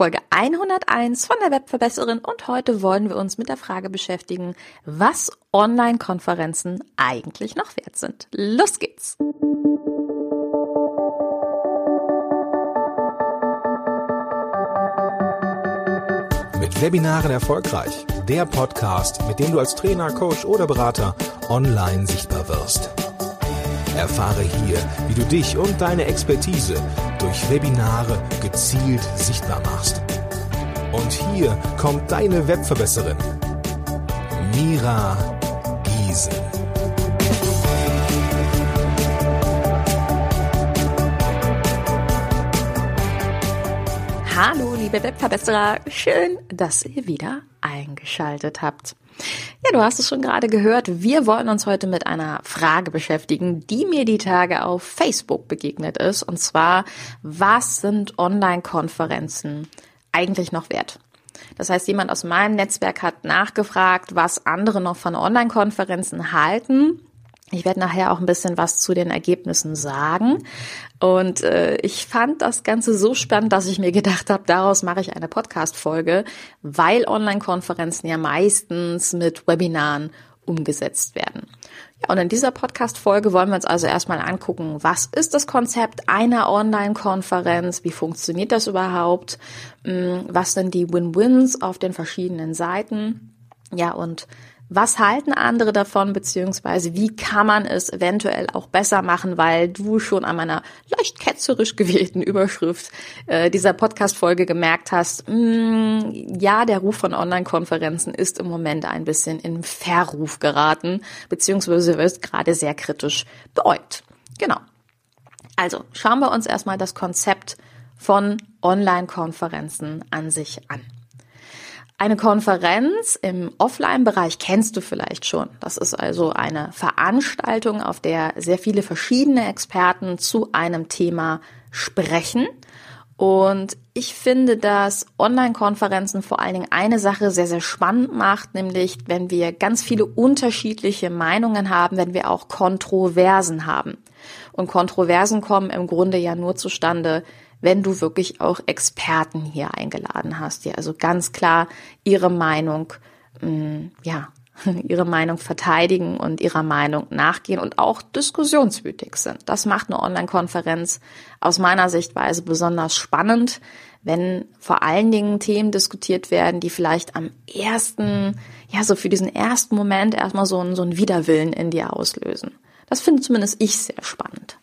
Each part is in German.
Folge 101 von der Webverbesserin und heute wollen wir uns mit der Frage beschäftigen, was Online-Konferenzen eigentlich noch wert sind. Los geht's! Mit Webinaren erfolgreich. Der Podcast, mit dem du als Trainer, Coach oder Berater online sichtbar wirst. Erfahre hier, wie du dich und deine Expertise durch Webinare gezielt sichtbar machst. Und hier kommt deine Webverbesserin, Mira Giesen. Hallo, liebe Webverbesserer, schön, dass ihr wieder eingeschaltet habt. Ja, du hast es schon gerade gehört. Wir wollen uns heute mit einer Frage beschäftigen, die mir die Tage auf Facebook begegnet ist. Und zwar, was sind Online-Konferenzen eigentlich noch wert? Das heißt, jemand aus meinem Netzwerk hat nachgefragt, was andere noch von Online-Konferenzen halten. Ich werde nachher auch ein bisschen was zu den Ergebnissen sagen. Und äh, ich fand das Ganze so spannend, dass ich mir gedacht habe, daraus mache ich eine Podcast-Folge, weil Online-Konferenzen ja meistens mit Webinaren umgesetzt werden. Ja, und in dieser Podcast-Folge wollen wir uns also erstmal angucken, was ist das Konzept einer Online-Konferenz? Wie funktioniert das überhaupt? Hm, was sind die Win-Wins auf den verschiedenen Seiten? Ja, und was halten andere davon, beziehungsweise wie kann man es eventuell auch besser machen, weil du schon an meiner leicht ketzerisch gewählten Überschrift äh, dieser Podcast-Folge gemerkt hast, mh, mm, ja, der Ruf von Online-Konferenzen ist im Moment ein bisschen in Verruf geraten, beziehungsweise wird gerade sehr kritisch beäugt. Genau. Also schauen wir uns erstmal das Konzept von Online-Konferenzen an sich an. Eine Konferenz im Offline-Bereich kennst du vielleicht schon. Das ist also eine Veranstaltung, auf der sehr viele verschiedene Experten zu einem Thema sprechen. Und ich finde, dass Online-Konferenzen vor allen Dingen eine Sache sehr, sehr spannend macht, nämlich wenn wir ganz viele unterschiedliche Meinungen haben, wenn wir auch Kontroversen haben. Und Kontroversen kommen im Grunde ja nur zustande, wenn du wirklich auch Experten hier eingeladen hast, die also ganz klar ihre Meinung, mm, ja, ihre Meinung verteidigen und ihrer Meinung nachgehen und auch diskussionswütig sind. Das macht eine Online-Konferenz aus meiner Sichtweise besonders spannend, wenn vor allen Dingen Themen diskutiert werden, die vielleicht am ersten, ja, so für diesen ersten Moment erstmal so einen, so einen Widerwillen in dir auslösen. Das finde zumindest ich sehr spannend.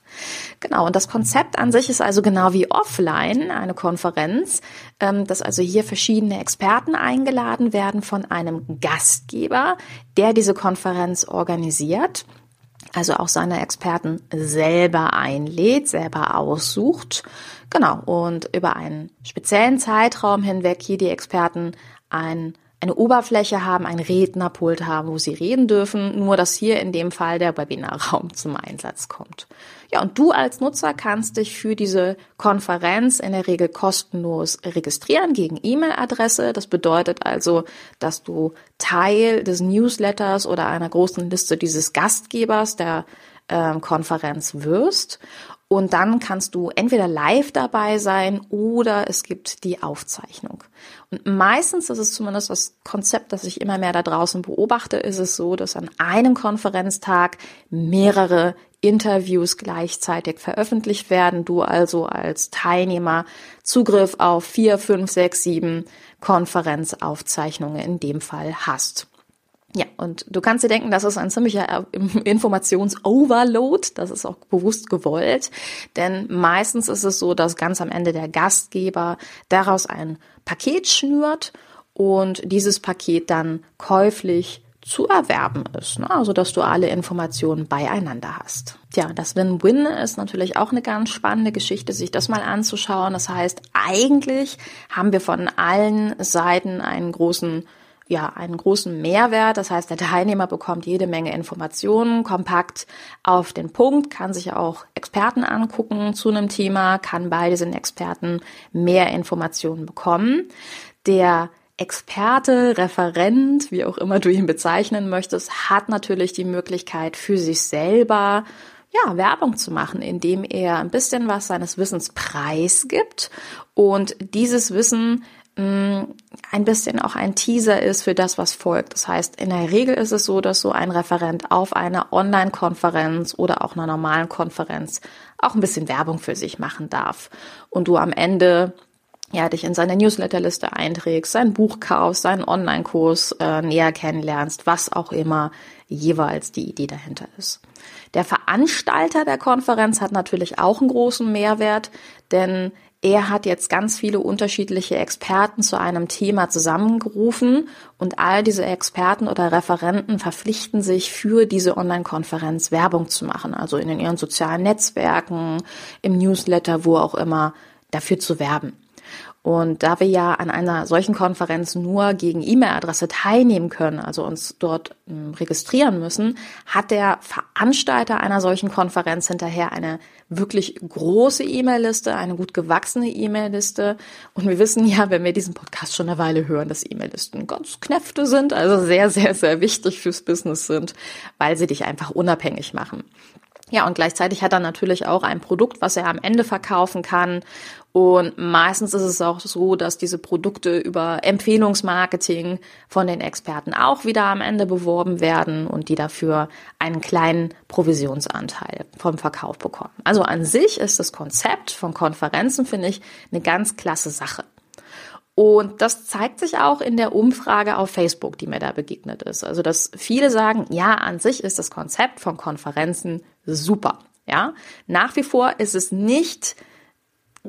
Genau, und das Konzept an sich ist also genau wie offline, eine Konferenz, ähm, dass also hier verschiedene Experten eingeladen werden von einem Gastgeber, der diese Konferenz organisiert also auch seine Experten selber einlädt, selber aussucht. Genau, und über einen speziellen Zeitraum hinweg hier die Experten ein eine Oberfläche haben, ein Rednerpult haben, wo sie reden dürfen, nur dass hier in dem Fall der Webinarraum zum Einsatz kommt. Ja, und du als Nutzer kannst dich für diese Konferenz in der Regel kostenlos registrieren gegen E-Mail-Adresse. Das bedeutet also, dass du Teil des Newsletters oder einer großen Liste dieses Gastgebers der äh, Konferenz wirst. Und dann kannst du entweder live dabei sein oder es gibt die Aufzeichnung. Und meistens, das ist zumindest das Konzept, das ich immer mehr da draußen beobachte, ist es so, dass an einem Konferenztag mehrere Interviews gleichzeitig veröffentlicht werden. Du also als Teilnehmer Zugriff auf vier, fünf, sechs, sieben Konferenzaufzeichnungen in dem Fall hast. Ja, und du kannst dir denken, das ist ein ziemlicher Informationsoverload. Das ist auch bewusst gewollt. Denn meistens ist es so, dass ganz am Ende der Gastgeber daraus ein Paket schnürt und dieses Paket dann käuflich zu erwerben ist. Ne? Also, dass du alle Informationen beieinander hast. Tja, das Win-Win ist natürlich auch eine ganz spannende Geschichte, sich das mal anzuschauen. Das heißt, eigentlich haben wir von allen Seiten einen großen ja, einen großen Mehrwert. Das heißt, der Teilnehmer bekommt jede Menge Informationen, kompakt auf den Punkt, kann sich auch Experten angucken zu einem Thema, kann bei diesen Experten mehr Informationen bekommen. Der Experte, Referent, wie auch immer du ihn bezeichnen möchtest, hat natürlich die Möglichkeit für sich selber ja, Werbung zu machen, indem er ein bisschen was seines Wissens preisgibt und dieses Wissen ein bisschen auch ein Teaser ist für das, was folgt. Das heißt, in der Regel ist es so, dass so ein Referent auf einer Online-Konferenz oder auch einer normalen Konferenz auch ein bisschen Werbung für sich machen darf. Und du am Ende ja, dich in seine Newsletterliste einträgst, sein Buch kaufst, seinen Online-Kurs äh, näher kennenlernst, was auch immer jeweils die Idee dahinter ist. Der Veranstalter der Konferenz hat natürlich auch einen großen Mehrwert, denn er hat jetzt ganz viele unterschiedliche Experten zu einem Thema zusammengerufen und all diese Experten oder Referenten verpflichten sich für diese Online-Konferenz Werbung zu machen, also in ihren sozialen Netzwerken, im Newsletter, wo auch immer, dafür zu werben. Und da wir ja an einer solchen Konferenz nur gegen E-Mail-Adresse teilnehmen können, also uns dort ähm, registrieren müssen, hat der Veranstalter einer solchen Konferenz hinterher eine wirklich große E-Mail-Liste, eine gut gewachsene E-Mail-Liste. Und wir wissen ja, wenn wir diesen Podcast schon eine Weile hören, dass E-Mail-Listen ganz Knäfte sind, also sehr, sehr, sehr wichtig fürs Business sind, weil sie dich einfach unabhängig machen. Ja, und gleichzeitig hat er natürlich auch ein Produkt, was er am Ende verkaufen kann. Und meistens ist es auch so, dass diese Produkte über Empfehlungsmarketing von den Experten auch wieder am Ende beworben werden und die dafür einen kleinen Provisionsanteil vom Verkauf bekommen. Also an sich ist das Konzept von Konferenzen, finde ich, eine ganz klasse Sache. Und das zeigt sich auch in der Umfrage auf Facebook, die mir da begegnet ist. Also, dass viele sagen, ja, an sich ist das Konzept von Konferenzen super. Ja, nach wie vor ist es nicht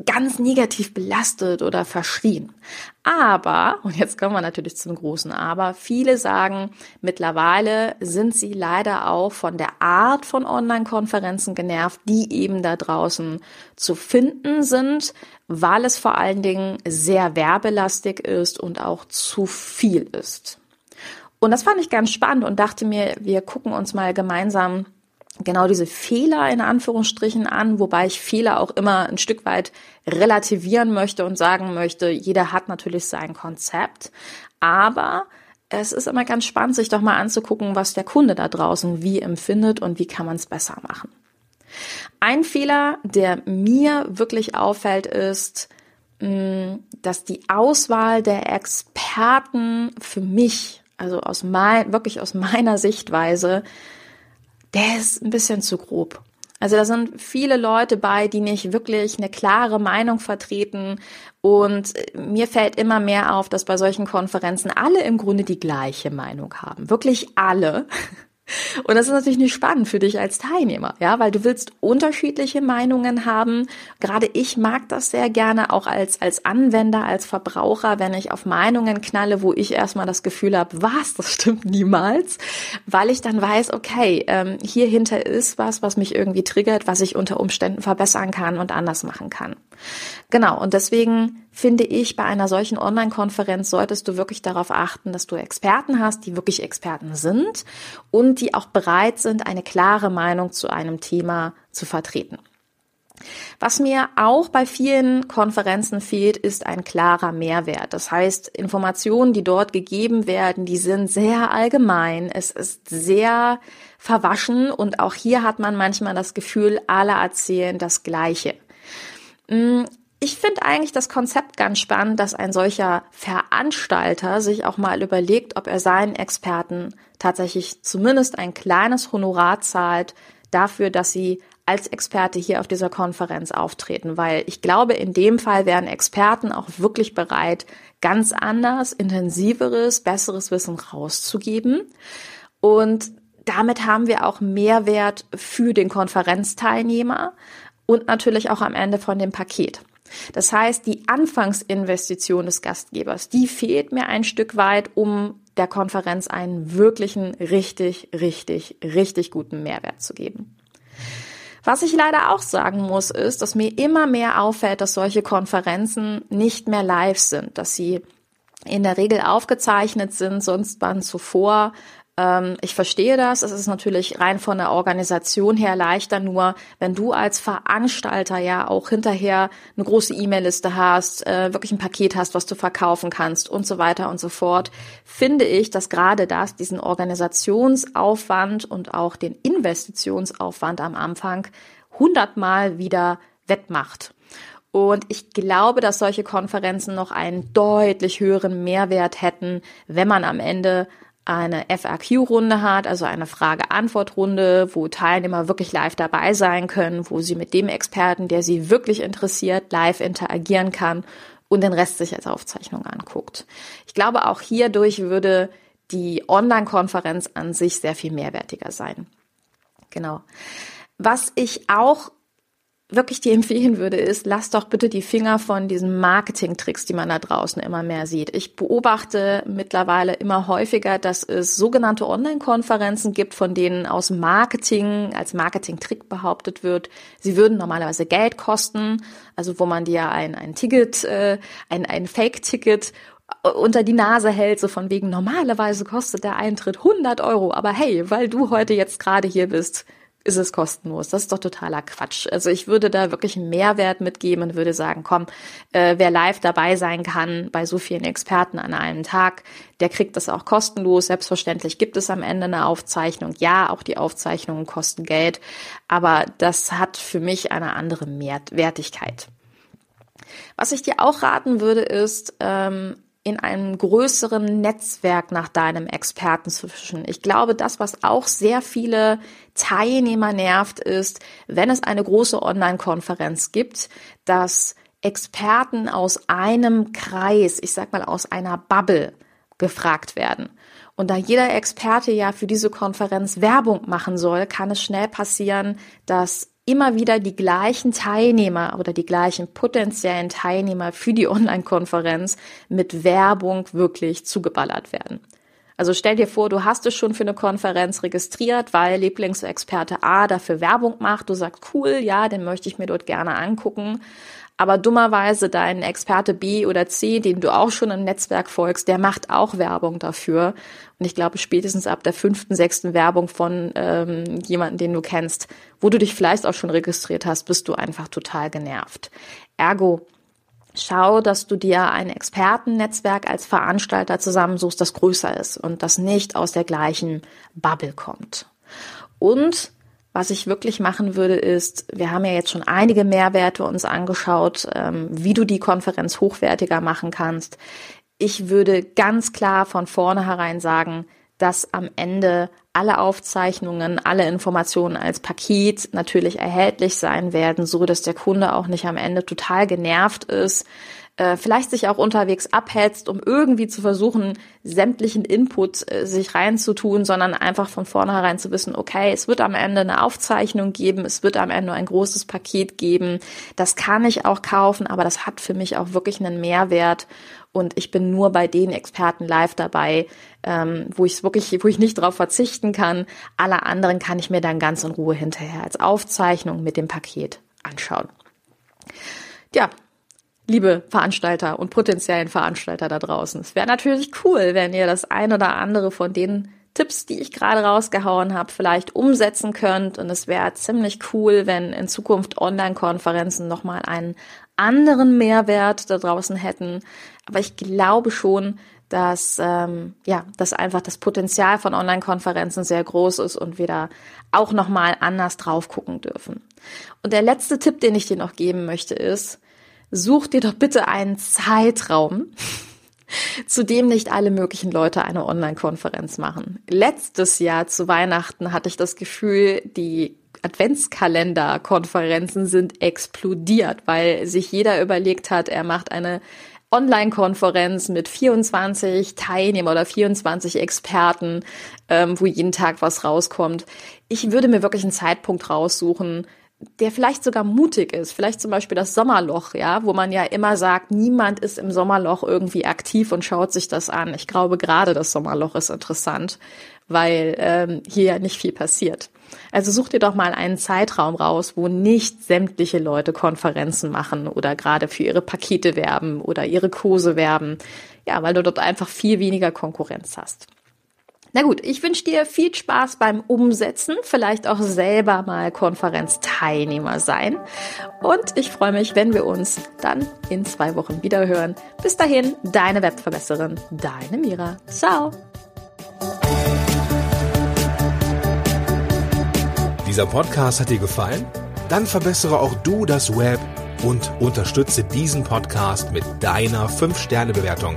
ganz negativ belastet oder verschrien. Aber, und jetzt kommen wir natürlich zum großen Aber, viele sagen, mittlerweile sind sie leider auch von der Art von Online-Konferenzen genervt, die eben da draußen zu finden sind, weil es vor allen Dingen sehr werbelastig ist und auch zu viel ist. Und das fand ich ganz spannend und dachte mir, wir gucken uns mal gemeinsam genau diese Fehler in Anführungsstrichen an, wobei ich Fehler auch immer ein Stück weit relativieren möchte und sagen möchte, jeder hat natürlich sein Konzept, aber es ist immer ganz spannend, sich doch mal anzugucken, was der Kunde da draußen wie empfindet und wie kann man es besser machen. Ein Fehler, der mir wirklich auffällt, ist, mm, dass die Auswahl der Experten für mich, also aus mein, wirklich aus meiner Sichtweise, der ist ein bisschen zu grob. Also da sind viele Leute bei, die nicht wirklich eine klare Meinung vertreten. Und mir fällt immer mehr auf, dass bei solchen Konferenzen alle im Grunde die gleiche Meinung haben. Wirklich alle. Und das ist natürlich nicht spannend für dich als Teilnehmer, ja, weil du willst unterschiedliche Meinungen haben. Gerade ich mag das sehr gerne auch als, als Anwender, als Verbraucher, wenn ich auf Meinungen knalle, wo ich erstmal das Gefühl habe, was, das stimmt niemals, weil ich dann weiß, okay, ähm, hier hinter ist was, was mich irgendwie triggert, was ich unter Umständen verbessern kann und anders machen kann. Genau. Und deswegen finde ich, bei einer solchen Online-Konferenz solltest du wirklich darauf achten, dass du Experten hast, die wirklich Experten sind und die auch bereit sind, eine klare Meinung zu einem Thema zu vertreten. Was mir auch bei vielen Konferenzen fehlt, ist ein klarer Mehrwert. Das heißt, Informationen, die dort gegeben werden, die sind sehr allgemein. Es ist sehr verwaschen und auch hier hat man manchmal das Gefühl, alle erzählen das Gleiche. Ich finde eigentlich das Konzept ganz spannend, dass ein solcher Veranstalter sich auch mal überlegt, ob er seinen Experten tatsächlich zumindest ein kleines Honorar zahlt dafür, dass sie als Experte hier auf dieser Konferenz auftreten, weil ich glaube, in dem Fall wären Experten auch wirklich bereit, ganz anders, intensiveres, besseres Wissen rauszugeben. Und damit haben wir auch Mehrwert für den Konferenzteilnehmer und natürlich auch am Ende von dem Paket. Das heißt, die Anfangsinvestition des Gastgebers, die fehlt mir ein Stück weit, um der Konferenz einen wirklichen, richtig, richtig, richtig guten Mehrwert zu geben. Was ich leider auch sagen muss, ist, dass mir immer mehr auffällt, dass solche Konferenzen nicht mehr live sind, dass sie in der Regel aufgezeichnet sind, sonst waren zuvor ich verstehe das. Es ist natürlich rein von der Organisation her leichter. Nur wenn du als Veranstalter ja auch hinterher eine große E-Mail-Liste hast, äh, wirklich ein Paket hast, was du verkaufen kannst und so weiter und so fort, finde ich, dass gerade das diesen Organisationsaufwand und auch den Investitionsaufwand am Anfang hundertmal wieder wettmacht. Und ich glaube, dass solche Konferenzen noch einen deutlich höheren Mehrwert hätten, wenn man am Ende eine FAQ-Runde hat, also eine Frage-Antwort-Runde, wo Teilnehmer wirklich live dabei sein können, wo sie mit dem Experten, der sie wirklich interessiert, live interagieren kann und den Rest sich als Aufzeichnung anguckt. Ich glaube, auch hierdurch würde die Online-Konferenz an sich sehr viel mehrwertiger sein. Genau. Was ich auch wirklich dir empfehlen würde, ist, lass doch bitte die Finger von diesen Marketing-Tricks, die man da draußen immer mehr sieht. Ich beobachte mittlerweile immer häufiger, dass es sogenannte Online-Konferenzen gibt, von denen aus Marketing als Marketing-Trick behauptet wird, sie würden normalerweise Geld kosten, also wo man dir ein, ein Ticket, äh, ein, ein Fake-Ticket unter die Nase hält, so von wegen normalerweise kostet der Eintritt 100 Euro, aber hey, weil du heute jetzt gerade hier bist, ist es kostenlos. Das ist doch totaler Quatsch. Also ich würde da wirklich einen Mehrwert mitgeben und würde sagen, komm, äh, wer live dabei sein kann bei so vielen Experten an einem Tag, der kriegt das auch kostenlos. Selbstverständlich gibt es am Ende eine Aufzeichnung. Ja, auch die Aufzeichnungen kosten Geld, aber das hat für mich eine andere Wertigkeit. Was ich dir auch raten würde, ist, ähm, in einem größeren Netzwerk nach deinem Experten zu fischen. Ich glaube, das, was auch sehr viele Teilnehmer nervt, ist, wenn es eine große Online-Konferenz gibt, dass Experten aus einem Kreis, ich sag mal aus einer Bubble, gefragt werden. Und da jeder Experte ja für diese Konferenz Werbung machen soll, kann es schnell passieren, dass immer wieder die gleichen Teilnehmer oder die gleichen potenziellen Teilnehmer für die Online-Konferenz mit Werbung wirklich zugeballert werden. Also stell dir vor, du hast es schon für eine Konferenz registriert, weil Lieblingsexperte A dafür Werbung macht. Du sagst, cool, ja, den möchte ich mir dort gerne angucken aber dummerweise dein Experte B oder C, den du auch schon im Netzwerk folgst, der macht auch Werbung dafür. Und ich glaube, spätestens ab der fünften, sechsten Werbung von ähm, jemanden, den du kennst, wo du dich vielleicht auch schon registriert hast, bist du einfach total genervt. Ergo, schau, dass du dir ein Expertennetzwerk als Veranstalter zusammensuchst, das größer ist und das nicht aus der gleichen Bubble kommt. Und was ich wirklich machen würde, ist, wir haben ja jetzt schon einige Mehrwerte uns angeschaut, ähm, wie du die Konferenz hochwertiger machen kannst. Ich würde ganz klar von vornherein sagen, dass am Ende alle Aufzeichnungen, alle Informationen als Paket natürlich erhältlich sein werden, so dass der Kunde auch nicht am Ende total genervt ist, äh, vielleicht sich auch unterwegs abhetzt, um irgendwie zu versuchen, sämtlichen Input äh, sich reinzutun, sondern einfach von vornherein zu wissen, okay, es wird am Ende eine Aufzeichnung geben, es wird am Ende ein großes Paket geben, das kann ich auch kaufen, aber das hat für mich auch wirklich einen Mehrwert und ich bin nur bei den Experten live dabei, ähm, wo ich wirklich, wo ich nicht darauf verzichten kann. Alle anderen kann ich mir dann ganz in Ruhe hinterher als Aufzeichnung mit dem Paket anschauen. Ja, liebe Veranstalter und potenziellen Veranstalter da draußen. Es wäre natürlich cool, wenn ihr das ein oder andere von den Tipps, die ich gerade rausgehauen habe, vielleicht umsetzen könnt. Und es wäre ziemlich cool, wenn in Zukunft Online-Konferenzen nochmal einen anderen Mehrwert da draußen hätten. Aber ich glaube schon, dass ähm, ja, dass einfach das Potenzial von Online-Konferenzen sehr groß ist und wir da auch nochmal anders drauf gucken dürfen. Und der letzte Tipp, den ich dir noch geben möchte, ist, such dir doch bitte einen Zeitraum, zu dem nicht alle möglichen Leute eine Online-Konferenz machen. Letztes Jahr zu Weihnachten hatte ich das Gefühl, die Adventskalender-Konferenzen sind explodiert, weil sich jeder überlegt hat, er macht eine Online-Konferenz mit 24 Teilnehmer oder 24 Experten, ähm, wo jeden Tag was rauskommt. Ich würde mir wirklich einen Zeitpunkt raussuchen, der vielleicht sogar mutig ist, vielleicht zum Beispiel das Sommerloch, ja, wo man ja immer sagt, niemand ist im Sommerloch irgendwie aktiv und schaut sich das an. Ich glaube, gerade das Sommerloch ist interessant, weil ähm, hier ja nicht viel passiert. Also such dir doch mal einen Zeitraum raus, wo nicht sämtliche Leute Konferenzen machen oder gerade für ihre Pakete werben oder ihre Kurse werben. Ja, weil du dort einfach viel weniger Konkurrenz hast. Na gut, ich wünsche dir viel Spaß beim Umsetzen, vielleicht auch selber mal Konferenzteilnehmer sein. Und ich freue mich, wenn wir uns dann in zwei Wochen wieder hören. Bis dahin, deine Webverbesserin, deine Mira. Ciao. Dieser Podcast hat dir gefallen? Dann verbessere auch du das Web und unterstütze diesen Podcast mit deiner 5-Sterne-Bewertung